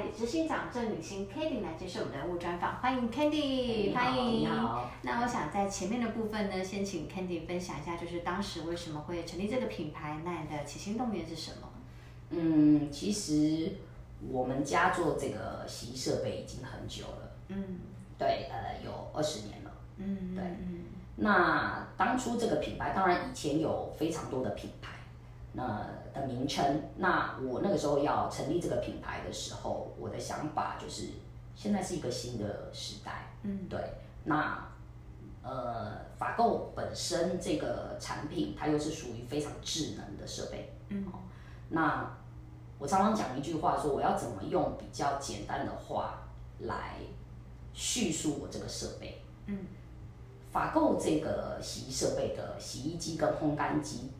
代理执行长郑履新 Candy 来接受我们的人物专访，欢迎 Candy，欢迎。你好。那我想在前面的部分呢，先请 Candy 分享一下，就是当时为什么会成立这个品牌，那你的起心动念是什么？嗯，其实我们家做这个洗衣设备已经很久了。嗯，对，呃，有二十年了。嗯，对。嗯，那当初这个品牌，当然以前有非常多的品牌，那的名称。那我那个时候要成立这个品牌的时候，我的想法就是，现在是一个新的时代。嗯，对。那呃，法购本身这个产品，它又是属于非常智能的设备。嗯，那。我常常讲一句话，说我要怎么用比较简单的话来叙述我这个设备。嗯，法购这个洗衣设备的洗衣机跟烘干机，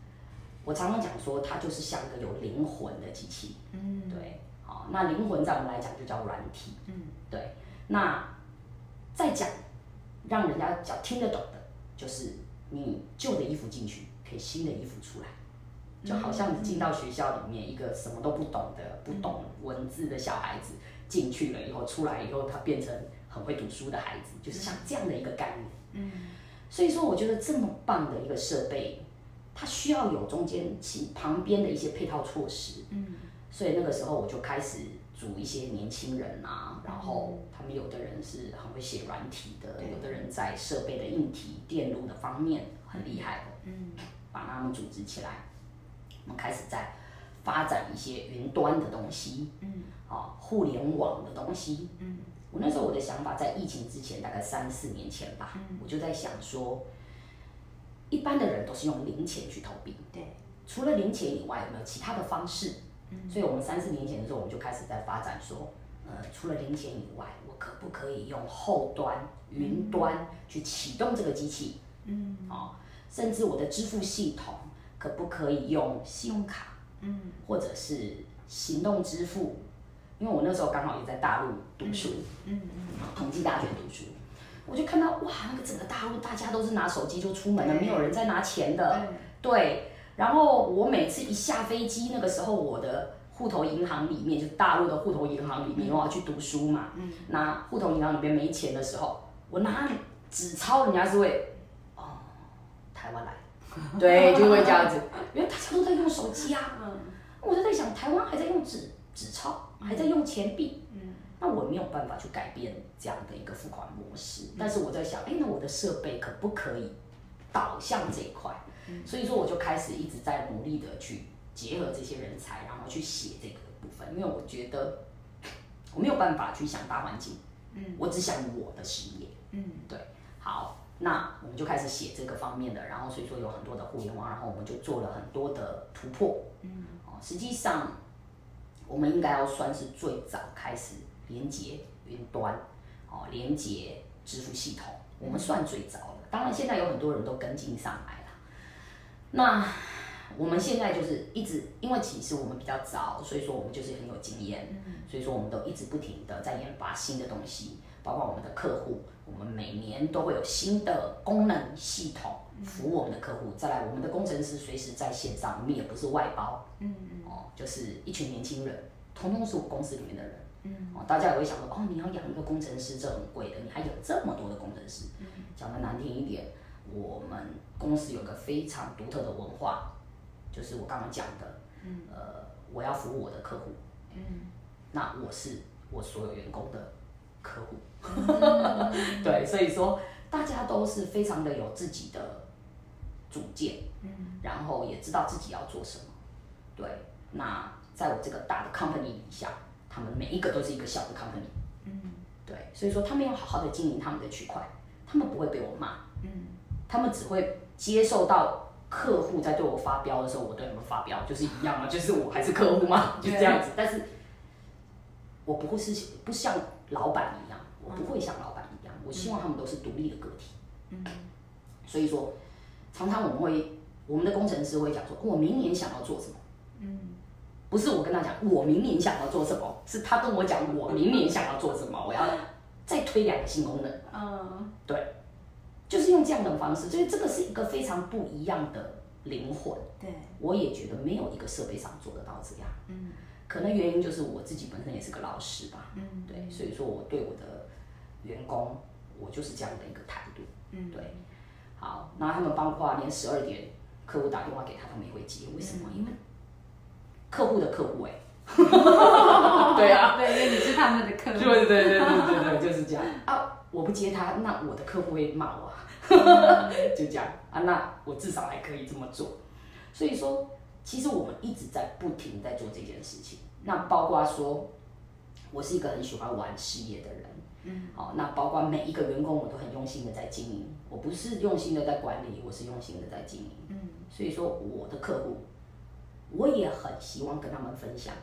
我常常讲说它就是像一个有灵魂的机器。嗯，对，好，那灵魂在我们来讲就叫软体。嗯，对，那再讲让人家讲听得懂的，就是你旧的衣服进去，可以新的衣服出来。就好像你进到学校里面，一个什么都不懂的、不懂文字的小孩子进去了以后，出来以后他变成很会读书的孩子，就是像这样的一个概念。嗯，所以说我觉得这么棒的一个设备，它需要有中间其旁边的一些配套措施。嗯，所以那个时候我就开始组一些年轻人啊，然后他们有的人是很会写软体的，有的人在设备的硬体、电路的方面很厉害的。嗯，把他们组织起来。我们开始在发展一些云端的东西，嗯，啊，互联网的东西，嗯，我那时候我的想法，在疫情之前，大概三四年前吧，嗯，我就在想说，一般的人都是用零钱去投币，对，除了零钱以外，有没有其他的方式？嗯，所以我们三四年前的时候，我们就开始在发展说，呃，除了零钱以外，我可不可以用后端云端去启动这个机器？嗯，哦，甚至我的支付系统。可不可以用信用卡？嗯，或者是行动支付？因为我那时候刚好也在大陆读书，嗯嗯，统计大学读书，我就看到哇，那个整个大陆大家都是拿手机就出门了，没有人在拿钱的，对。然后我每次一下飞机，那个时候我的户头银行里面，就大陆的户头银行里面，我要去读书嘛，嗯，拿户头银行里面没钱的时候，我拿纸钞，人家是会哦，台湾来。对，就会这样子，因为大家都在用手机啊。嗯，我就在想，台湾还在用纸纸钞，还在用钱币。嗯，那我没有办法去改变这样的一个付款模式。但是我在想，哎，那我的设备可不可以导向这一块？嗯，所以说我就开始一直在努力的去结合这些人才，然后去写这个部分。因为我觉得我没有办法去想大环境，嗯，我只想我的事业。嗯，对，好。那我们就开始写这个方面的，然后所以说有很多的互联网，然后我们就做了很多的突破。嗯，哦，实际上我们应该要算是最早开始连接云端，哦，连接支付系统，我们算最早的。当然现在有很多人都跟进上来了。那我们现在就是一直，因为其实我们比较早，所以说我们就是很有经验，所以说我们都一直不停的在研发新的东西。包括我们的客户，我们每年都会有新的功能系统服务我们的客户。再来，我们的工程师随时在线上，我们也不是外包，嗯哦，就是一群年轻人，通通是我公司里面的人，嗯。哦，大家也会想说，哦，你要养一个工程师，这很贵的，你还有这么多的工程师，讲得难听一点，我们公司有个非常独特的文化，就是我刚刚讲的，呃，我要服务我的客户，嗯，那我是我所有员工的客户。对，所以说大家都是非常的有自己的主见，嗯，然后也知道自己要做什么。对，那在我这个大的 company 底下，他们每一个都是一个小的 company，嗯，对，所以说他们要好好的经营他们的区块，他们不会被我骂，嗯，他们只会接受到客户在对我发飙的时候，我对他们发飙就是一样嘛，就是我还是客户嘛，就是这样子。但是我不会是不像老板一样。我不会像老板一样，我希望他们都是独立的个体。嗯，所以说，常常我们会，我们的工程师会讲说，我明年想要做什么？嗯，不是我跟他讲我明年想要做什么，是他跟我讲我明年想要做什么，我要再推两个新功能。嗯，对，就是用这样的方式，所以这个是一个非常不一样的灵魂。对，我也觉得没有一个设备上做得到这样。嗯，可能原因就是我自己本身也是个老师吧。嗯，对，所以说我对我的员工，我就是这样的一个态度。嗯，对。好，那他们包括连十二点客户打电话给他，他们也会接。为什么？嗯、因为客户的客户哎、欸。对啊，对，因为你是他们的客户。对对对对对对，就是这样 啊！我不接他，那我的客户会骂我。就这样啊，那我至少还可以这么做。所以说，其实我们一直在不停在做这件事情。那包括说，我是一个很喜欢玩事业的人。嗯，好，那包括每一个员工，我都很用心的在经营。我不是用心的在管理，我是用心的在经营。嗯，所以说我的客户，我也很希望跟他们分享。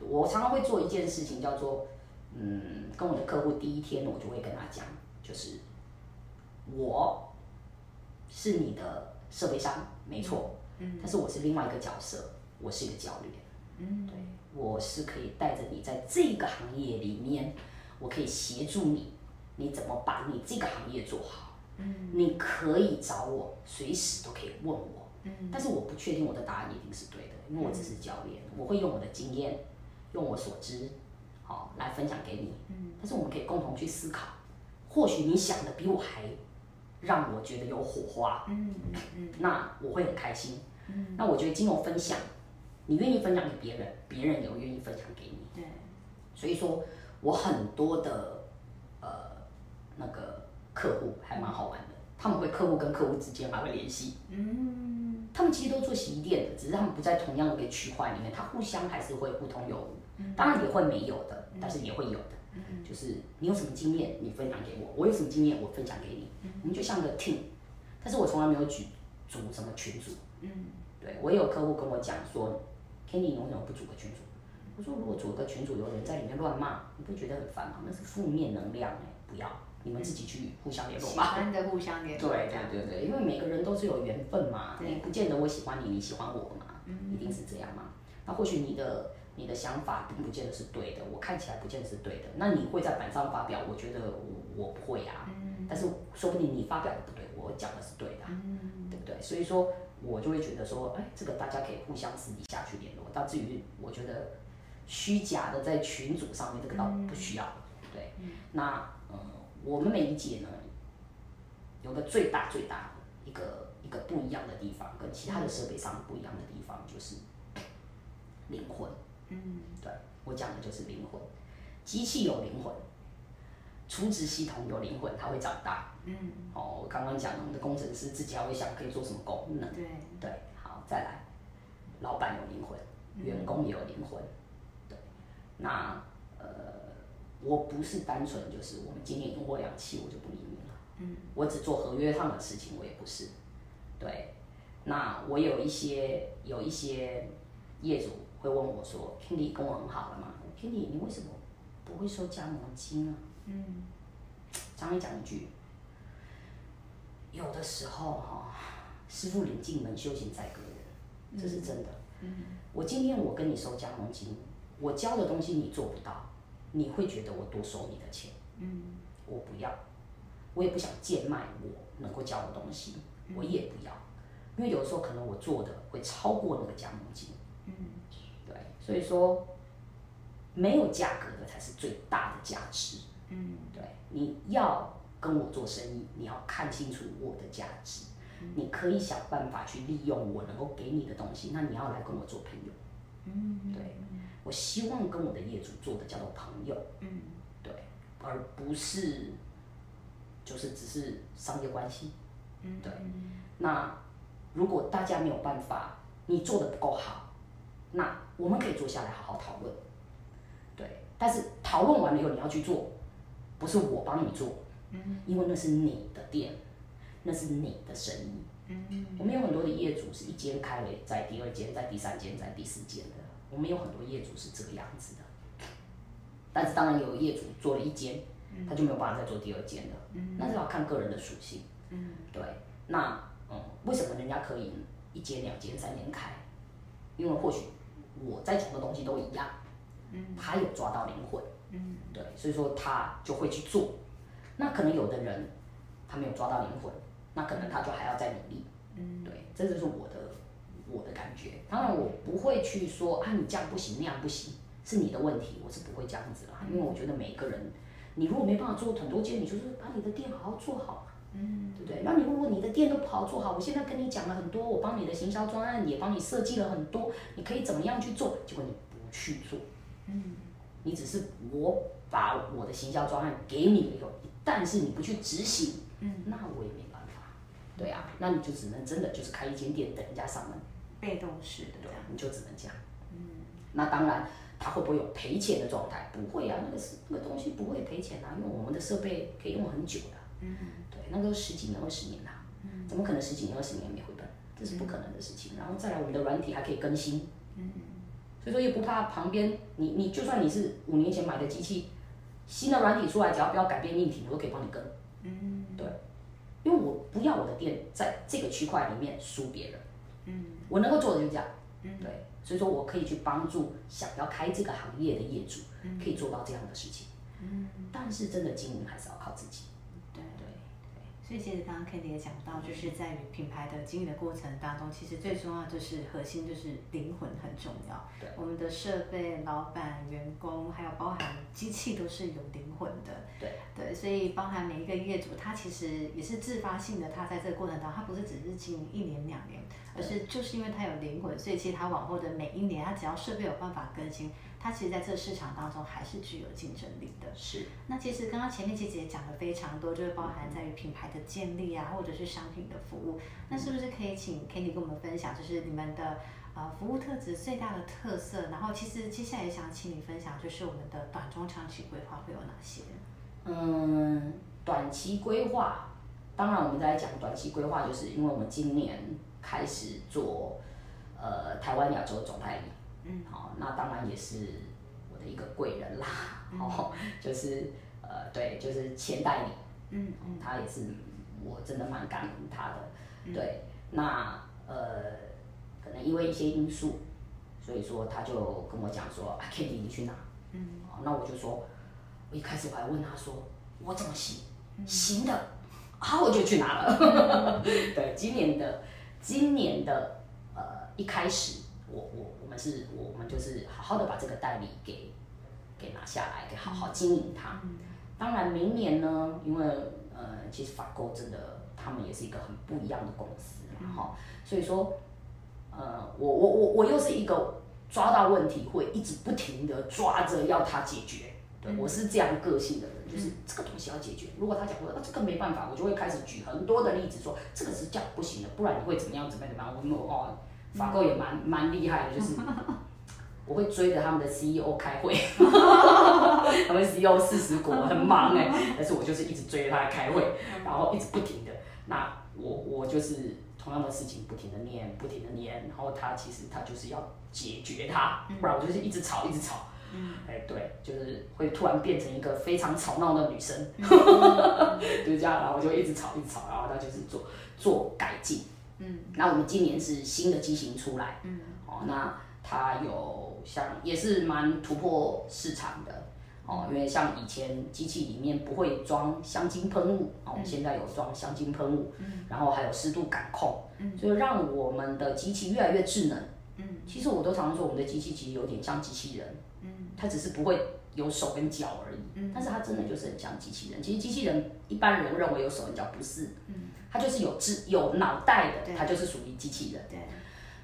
我常常会做一件事情，叫做，嗯，跟我的客户第一天，我就会跟他讲，就是，我是你的设备商，没错，嗯，但是我是另外一个角色，我是一个教练。嗯，对，我是可以带着你在这个行业里面。我可以协助你，你怎么把你这个行业做好？嗯，你可以找我，随时都可以问我。嗯，但是我不确定我的答案一定是对的，因为我只是教练，嗯，我会用我的经验，用我所知，好来分享给你。嗯，但是我们可以共同去思考，或许你想的比我还让我觉得有火花。嗯嗯嗯，那我会很开心。嗯，那我觉得经由分享，你愿意分享给别人，别人也会愿意分享给你。对，所以说。我很多的呃那个客户还蛮好玩的，他们会客户跟客户之间还会联系，嗯，他们其实都做洗衣店的，只是他们不在同样的一个区块里面，他互相还是会互通有无，当然也会没有的，但是也会有的，就是你有什么经验，你分享给我，我有什么经验，我分享给你，我们就像个 team，但是我从来没有举组什么群组，嗯，对，我也有客户跟我讲说，Kenny，你为什么不组个群组？我说，如果组个群组有人在里面乱骂，你不觉得很烦吗？那是负面能量哎，不要，你们自己去互相联络吧。喜欢的互相联络。对对对对，因为每个人都是有缘分嘛，你不见得我喜欢你，你喜欢我嘛，一定是这样嘛。那或许你的你的想法并不见得是对的，我看起来不见得是对的。那你会在板上发表，我觉得我我不会啊。但是说不定你发表的不对，我讲的是对的，对不对？所以说，我就会觉得说，哎，这个大家可以互相私底下去联络。到至于我觉得。虚假的在群组上面，这个倒不需要。嗯、对，嗯、那呃，我们每一节呢，有个最大最大的一个一个不一样的地方，跟其他的设备商不一样的地方就是灵魂。嗯，对，我讲的就是灵魂。机器有灵魂，储值系统有灵魂，它会长大。嗯，哦，我刚刚讲我们的工程师自己还会想可以做什么功能。对，对，好，再来，老板有灵魂，员工也有灵魂。嗯那呃，我不是单纯就是我们今天用过两期我就不理你了。嗯，我只做合约上的事情，我也不是。对，那我有一些有一些业主会问我说：“Candy 跟我很好了吗？Candy 你为什么不会收加盟金啊？”嗯，常常讲一句，有的时候哈、哦，师傅领进门，修行在个人，这是真的。嗯，我今天我跟你收加盟金。我教的东西你做不到，你会觉得我多收你的钱？嗯，我不要，我也不想贱卖我能够教的东西，我也不要，因为有的时候可能我做的会超过那个加盟金。嗯，对，所以说没有价格的才是最大的价值。嗯，对，你要跟我做生意，你要看清楚我的价值，你可以想办法去利用我能够给你的东西，那你要来跟我做朋友。嗯，对。我希望跟我的业主做的叫做朋友，嗯，对，而不是就是只是商业关系，嗯，对。那如果大家没有办法，你做的不够好，那我们可以坐下来好好讨论，对。但是讨论完了以后你要去做，不是我帮你做，嗯，因为那是你的店，那是你的生意，嗯。我们有很多的业主是一间开了，在第二间，在第三间，在第四间的。我们有很多业主是这个样子的，但是当然有业主做了一间，他就没有办法再做第二间了，那是要看个人的属性。嗯，对。那嗯，为什么人家可以一间、两间、三间开？因为或许我在讲的东西都一样，嗯，他有抓到灵魂，嗯，对，所以说他就会去做。那可能有的人他没有抓到灵魂，那可能他就还要再努力，嗯，对，这就是我的我的感觉。当然我不会去说啊，你这样不行，那样不行，是你的问题，我是不会这样子啦，因为我觉得每个人，你如果没办法做很多件，你就是把你的店好好做好。嗯，对不对？那你如果你的店都不好做好，我现在跟你讲了很多，我帮你的行销专案也帮你设计了很多，你可以怎么样去做？结果你不去做，嗯，你只是我把我的行销专案给你了以后，但是你不去执行，嗯，那我也没办法，对啊，那你就只能真的就是开一间店等人家上门，被动式的，对，你就只能这样，嗯，那当然它会不会有赔钱的状态？不会啊，那个是那个东西不会赔钱啊，因为我们的设备可以用很久的，嗯。对那都十几年、二十年啦，怎么可能十几年、二十年没回本？这是不可能的事情。然后再来，我们的软体还可以更新，嗯所以说也不怕旁边你你就算你是五年前买的机器，新的软体出来，只要不要改变硬体，我都可以帮你更。嗯，对，因为我不要我的店在这个区块里面输别人。嗯，我能够做的就是这样。嗯，对，所以说我可以去帮助想要开这个行业的业主，可以做到这样的事情。嗯，但是真的经营还是要靠自己。所以其实刚刚 Kandy 也讲到，就是在于品牌的经营的过程当中，其实最重要就是核心就是灵魂很重要。对，我们的设备、老板、员工，还有包含机器都是有灵魂的。对对，所以包含每一个业主，他其实也是自发性的，他在这个过程当中，他不是只是经营一年两年，而是就是因为他有灵魂，所以其实他往后的每一年，他只要设备有办法更新。它其实在这个市场当中还是具有竞争力的。是。那其实刚刚前面其实也讲了非常多，就是包含在于品牌的建立啊，或者是商品的服务。那是不是可以请 Kenny 跟我们分享，就是你们的呃服务特质最大的特色？然后其实接下来也想请你分享，就是我们的短中长期规划会有哪些？嗯，短期规划，当然我们在讲短期规划，就是因为我们今年开始做呃台湾亚洲总代理。嗯，好，那当然也是我的一个贵人啦，哦、嗯，就是呃，对，就是前代理，嗯嗯，他也是我真的蛮感恩他的，嗯、对，那呃，可能因为一些因素，所以说他就跟我讲说，啊，Candy 你去哪？嗯，那我就说，我一开始我还问他说，我怎么行？嗯、行的，好，我就去拿了。对，今年的今年的呃一开始，我我。是我们就是好好的把这个代理给给拿下来，给好好经营它。当然，明年呢，因为呃，其实法购真的他们也是一个很不一样的公司，然后所以说，呃，我我我我又是一个抓到问题会一直不停的抓着要他解决，对，我是这样个性的人，就是这个东西要解决。如果他讲说啊这个没办法，我就会开始举很多的例子说这个是这样不行的，不然你会怎么样怎么样怎么样？我们哦。法购也蛮蛮厉害的，就是 我会追着他们的 CEO 开会，他们 CEO 四十国很忙哎，但是我就是一直追着他来开会，然后一直不停的，那我我就是同样的事情不停的念，不停的念，然后他其实他就是要解决它，不然我就是一直吵一直吵，哎对，就是会突然变成一个非常吵闹的女生，就是这样，然后我就一直吵一直吵，然后他就是做做改进。嗯，那我们今年是新的机型出来，嗯，哦，那它有像也是蛮突破市场的，哦，因为像以前机器里面不会装香精喷雾，哦，我们现在有装香精喷雾，嗯，然后还有湿度感控，嗯，所以让我们的机器越来越智能，嗯，其实我都常常说我们的机器其实有点像机器人，嗯，它只是不会有手跟脚而已，嗯，但是它真的就是很像机器人，其实机器人一般人认为有手跟脚，不是，嗯。它就是有智有脑袋的，它就是属于机器人。对。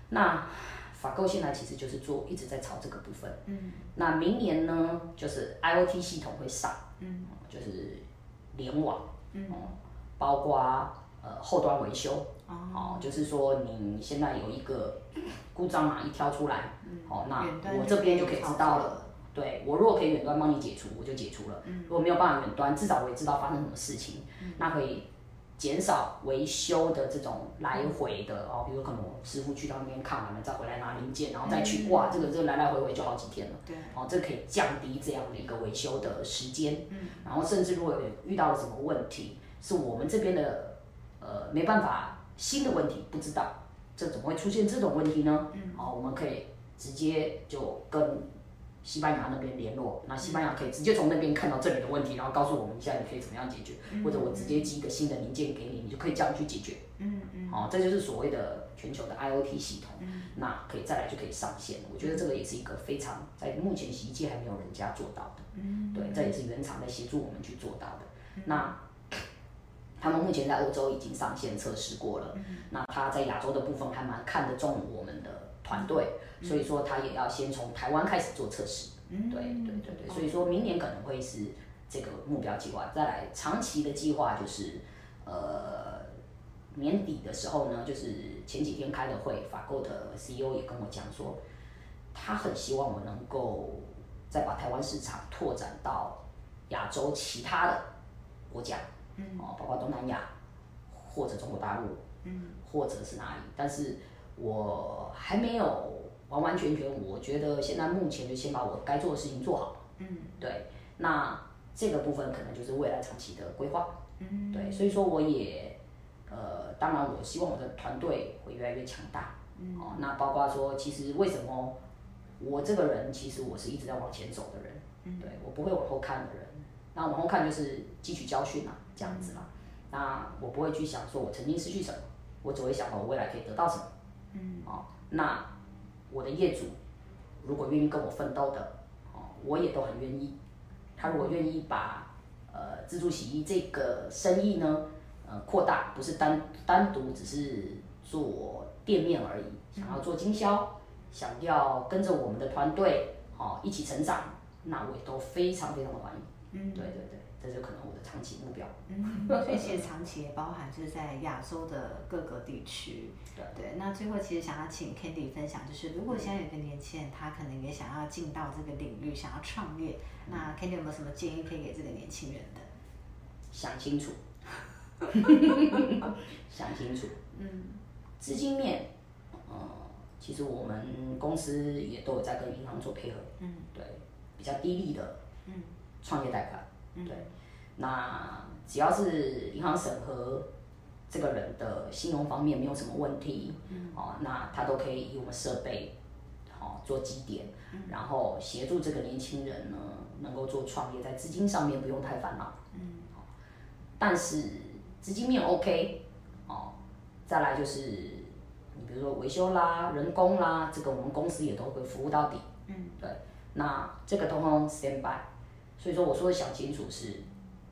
那法购现在其实就是做一直在炒这个部分。嗯。那明年呢，就是 IoT 系统会上，嗯，就是联网，嗯，包括呃后端维修，哦，就是说你现在有一个故障码一挑出来，嗯，好，那我这边就可以知道了。对，我如果可以远端帮你解除，我就解除了。嗯。如果没有办法远端，至少我也知道发生什么事情，那可以。减少维修的这种来回的哦，比如可能我师傅去到那边看完了，再回来拿零件，然后再去，挂，这个这个来来回回就好几天了。对，哦，这个可以降低这样的一个维修的时间。嗯，然后甚至如果有遇到了什么问题，是我们这边的呃没办法新的问题不知道，这怎么会出现这种问题呢？嗯，哦，我们可以直接就跟。西班牙那边联络，那西班牙可以直接从那边看到这里的问题，然后告诉我们现在你可以怎么样解决，嗯、或者我直接寄一个新的零件给你，你就可以这样去解决。嗯嗯。好、哦，这就是所谓的全球的 IoT 系统。嗯。那可以再来就可以上线。我觉得这个也是一个非常在目前洗衣机还没有人家做到的。嗯。对，这也是原厂在协助我们去做到的。嗯、那他们目前在欧洲已经上线测试过了。嗯。那他在亚洲的部分还蛮看得中我们的团队。所以说，他也要先从台湾开始做测试。嗯，对对对对。所以说明年可能会是这个目标计划。再来，长期的计划就是，呃，年底的时候呢，就是前几天开的会，法购的 CEO 也跟我讲说，他很希望我能够再把台湾市场拓展到亚洲其他的国家，嗯，哦，包括东南亚或者中国大陆，嗯，或者是哪里，但是我还没有。完完全全，我觉得现在目前就先把我该做的事情做好。嗯，对，那这个部分可能就是未来长期的规划。嗯，对，所以说我也，呃，当然我希望我的团队会越来越强大。嗯，哦，那包括说，其实为什么我这个人，其实我是一直在往前走的人。嗯，对，我不会往后看的人。那往后看就是汲取教训嘛，这样子嘛。那我不会去想说我曾经失去什么，我只会想我未来可以得到什么。嗯，哦，那。我的业主如果愿意跟我奋斗的，哦，我也都很愿意。他如果愿意把呃自助洗衣这个生意呢，呃扩大，不是单单独只是做店面而已，想要做经销，想要跟着我们的团队，哦，一起成长，那我也都非常非常的欢迎。嗯，对对对。这就可能我的长期目标。嗯，所以其实长期也包含就是在亚洲的各个地区。对对。那最后其实想要请 Candy 分享，就是如果现在有个年轻人，他可能也想要进到这个领域，想要创业，那 Candy 有没有什么建议可以给这个年轻人的？想清楚。想清楚。嗯。资金面，嗯，其实我们公司也都有在跟银行做配合。嗯。对，比较低利的，嗯，创业贷款。嗯对，那只要是银行审核这个人的信用方面没有什么问题，嗯，哦，那他都可以以我们设备，哦，做基点，嗯，然后协助这个年轻人呢，能够做创业，在资金上面不用太烦恼，嗯，但是资金面 OK，哦，再来就是你比如说维修啦、人工啦，这个我们公司也都会服务到底，嗯，对，那这个通通 stand by。所以说，我说的想清楚是，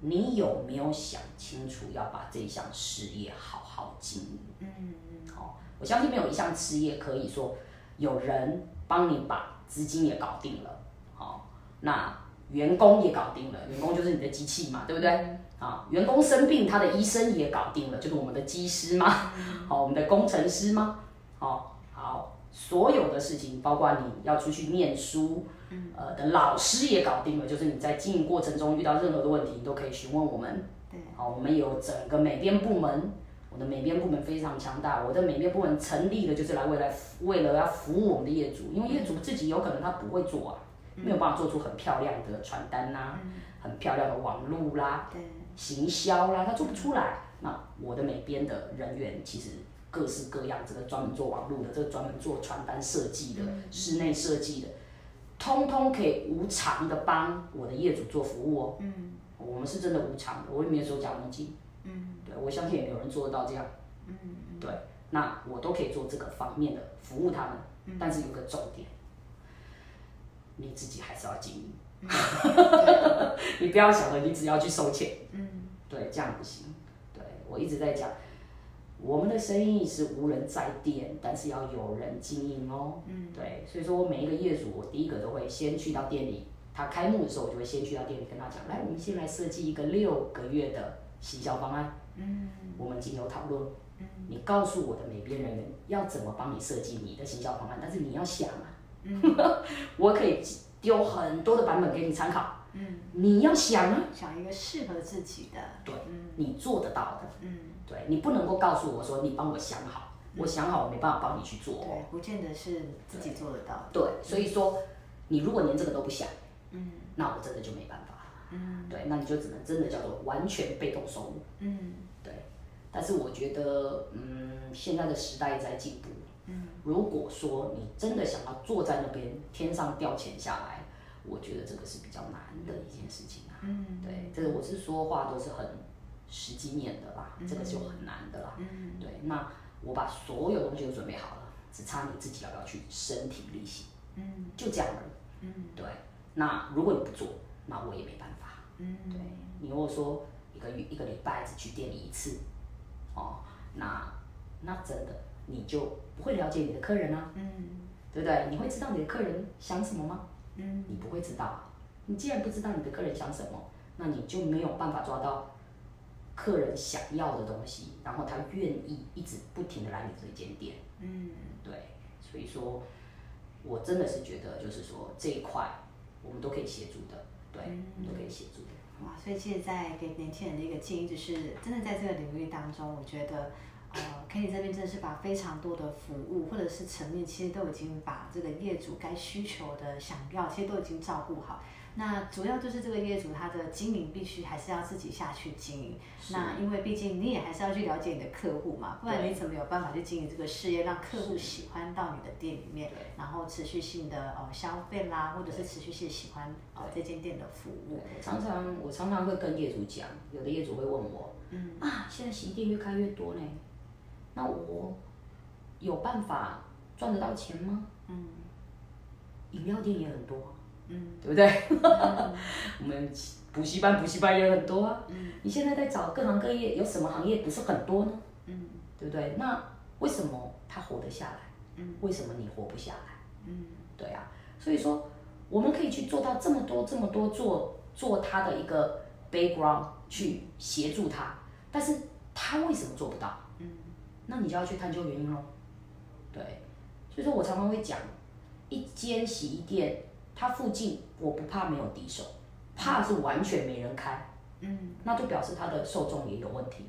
你有没有想清楚要把这项事业好好经营？嗯嗯。好，我相信没有一项事业可以说有人帮你把资金也搞定了，好，那员工也搞定了，员工就是你的机器嘛，对不对？啊，员工生病，他的医生也搞定了，就是我们的机师嘛？好，我们的工程师吗？好，好，所有的事情，包括你要出去念书。呃，的老师也搞定了，就是你在经营过程中遇到任何的问题，你都可以询问我们。对，好，我们有整个美编部门，我的美编部门非常强大。我的美编部门成立的就是来未来为了要服务我们的业主，因为业主自己有可能他不会做啊，没有办法做出很漂亮的传单呐、啊，很漂亮的网路啦，对，行销啦，他做不出来。那我的美编的人员其实各式各样，这个专门做网路的，这个专门做传单设计的，室内设计的。通通可以无偿的帮我的业主做服务哦。嗯，我们是真的无偿的，我也没有收加盟金。嗯，对，我相信也没有人做得到这样。嗯，对，那我都可以做这个方面的服务他们。嗯，但是有个重点，你自己还是要经营。嗯，你不要想着你只要去收钱。嗯，对，这样不行。对，我一直在讲。我们的生意是无人在店，但是要有人经营哦。嗯，对，所以说我每一个业主，我第一个都会先去到店里，他开幕的时候，我就会先去到店里跟他讲，来，我们先来设计一个六个月的行销方案。嗯，我们经由讨论，嗯，你告诉我的美编人员要怎么帮你设计你的行销方案，但是你要想啊，嗯，我可以丢很多的版本给你参考。嗯，你要想啊，想一个适合自己的，对，嗯，你做得到的，嗯。对，你不能够告诉我说，你帮我想好，嗯、我想好我没办法帮你去做。对，不见得是自己做得到。对，所以说你如果连这个都不想，嗯，那我真的就没办法。嗯，对，那你就只能真的叫做完全被动收入。嗯，对。但是我觉得，嗯，现在的时代在进步。嗯，如果说你真的想要坐在那边天上掉钱下来，我觉得这个是比较难的一件事情啊。嗯，对，这个我是说话都是很实际面的啦，这个就很难的啦。嗯，对，那我把所有东西都准备好了，只差你自己要不要去身体力行。嗯，就这样了。嗯，对。那如果你不做，那我也没办法。嗯，对。你如果说一个月一个礼拜只去店里一次，哦，那那真的你就不会了解你的客人啊。嗯，对不对？你会知道你的客人想什么吗？嗯，你不会知道。你既然不知道你的客人想什么，那你就没有办法抓到客人想要的东西，然后他愿意一直不停的来你这间店。嗯，对。所以说，我真的是觉得，就是说这一块。我们都可以协助的，对，嗯、都可以协助的。哇，所以其实，在给年轻人的一个建议就是，真的在这个领域当中，我觉得，呃，Candy 这边真的是把非常多的服务或者是层面，其实都已经把这个业主该需求的想要，其实都已经照顾好。那主要就是这个业主他的经营必须还是要自己下去经营。那因为毕竟你也还是要去了解你的客户嘛，不然你怎么有办法去经营这个事业，让客户喜欢到你的店里面，然后持续性的哦消费啦，或者是持续性喜欢哦这间店的服务。常常我常常会跟业主讲，有的业主会问我，嗯啊，现在洗衣店越开越多呢，那我有办法赚得到钱吗？嗯，饮料店也很多。嗯，对不对？嗯、我们补习班补习班也很多啊。嗯，你现在在找各行各业，有什么行业不是很多呢？嗯，对不对？那为什么他活得下来？嗯，为什么你活不下来？嗯，对啊。所以说，我们可以去做到这么多这么多做做他的一个 background 去协助他，但是他为什么做不到？嗯，那你就要去探究原因喽。对，所以说我常常会讲，一间洗衣店。它附近我不怕没有敌手，怕是完全没人开，嗯，那就表示它的受众也有问题，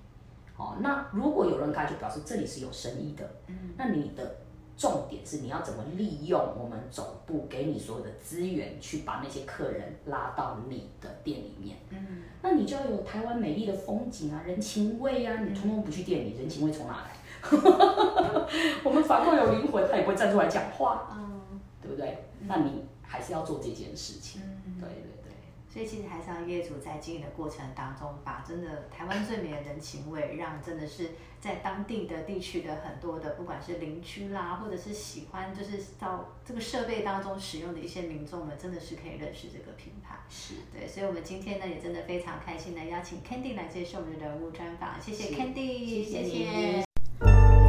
哦，那如果有人开，就表示这里是有生意的，嗯，那你的重点是你要怎么利用我们总部给你所有的资源，去把那些客人拉到你的店里面，嗯，那你就要有台湾美丽的风景啊，人情味啊，你通通不去店里，人情味从哪来？我们法官有灵魂，他也不会站出来讲话，嗯，对不对？那你。还是要做这件事情，嗯、对对对，所以其实还是要业主在经营的过程当中，把真的台湾最美的人情味，让真的是在当地的地区的很多的，不管是邻居啦，或者是喜欢就是到这个设备当中使用的一些民众们，真的是可以认识这个品牌。是对，所以我们今天呢也真的非常开心的邀请 Candy 来接受我们的人物专访，谢谢 Candy，谢谢。谢谢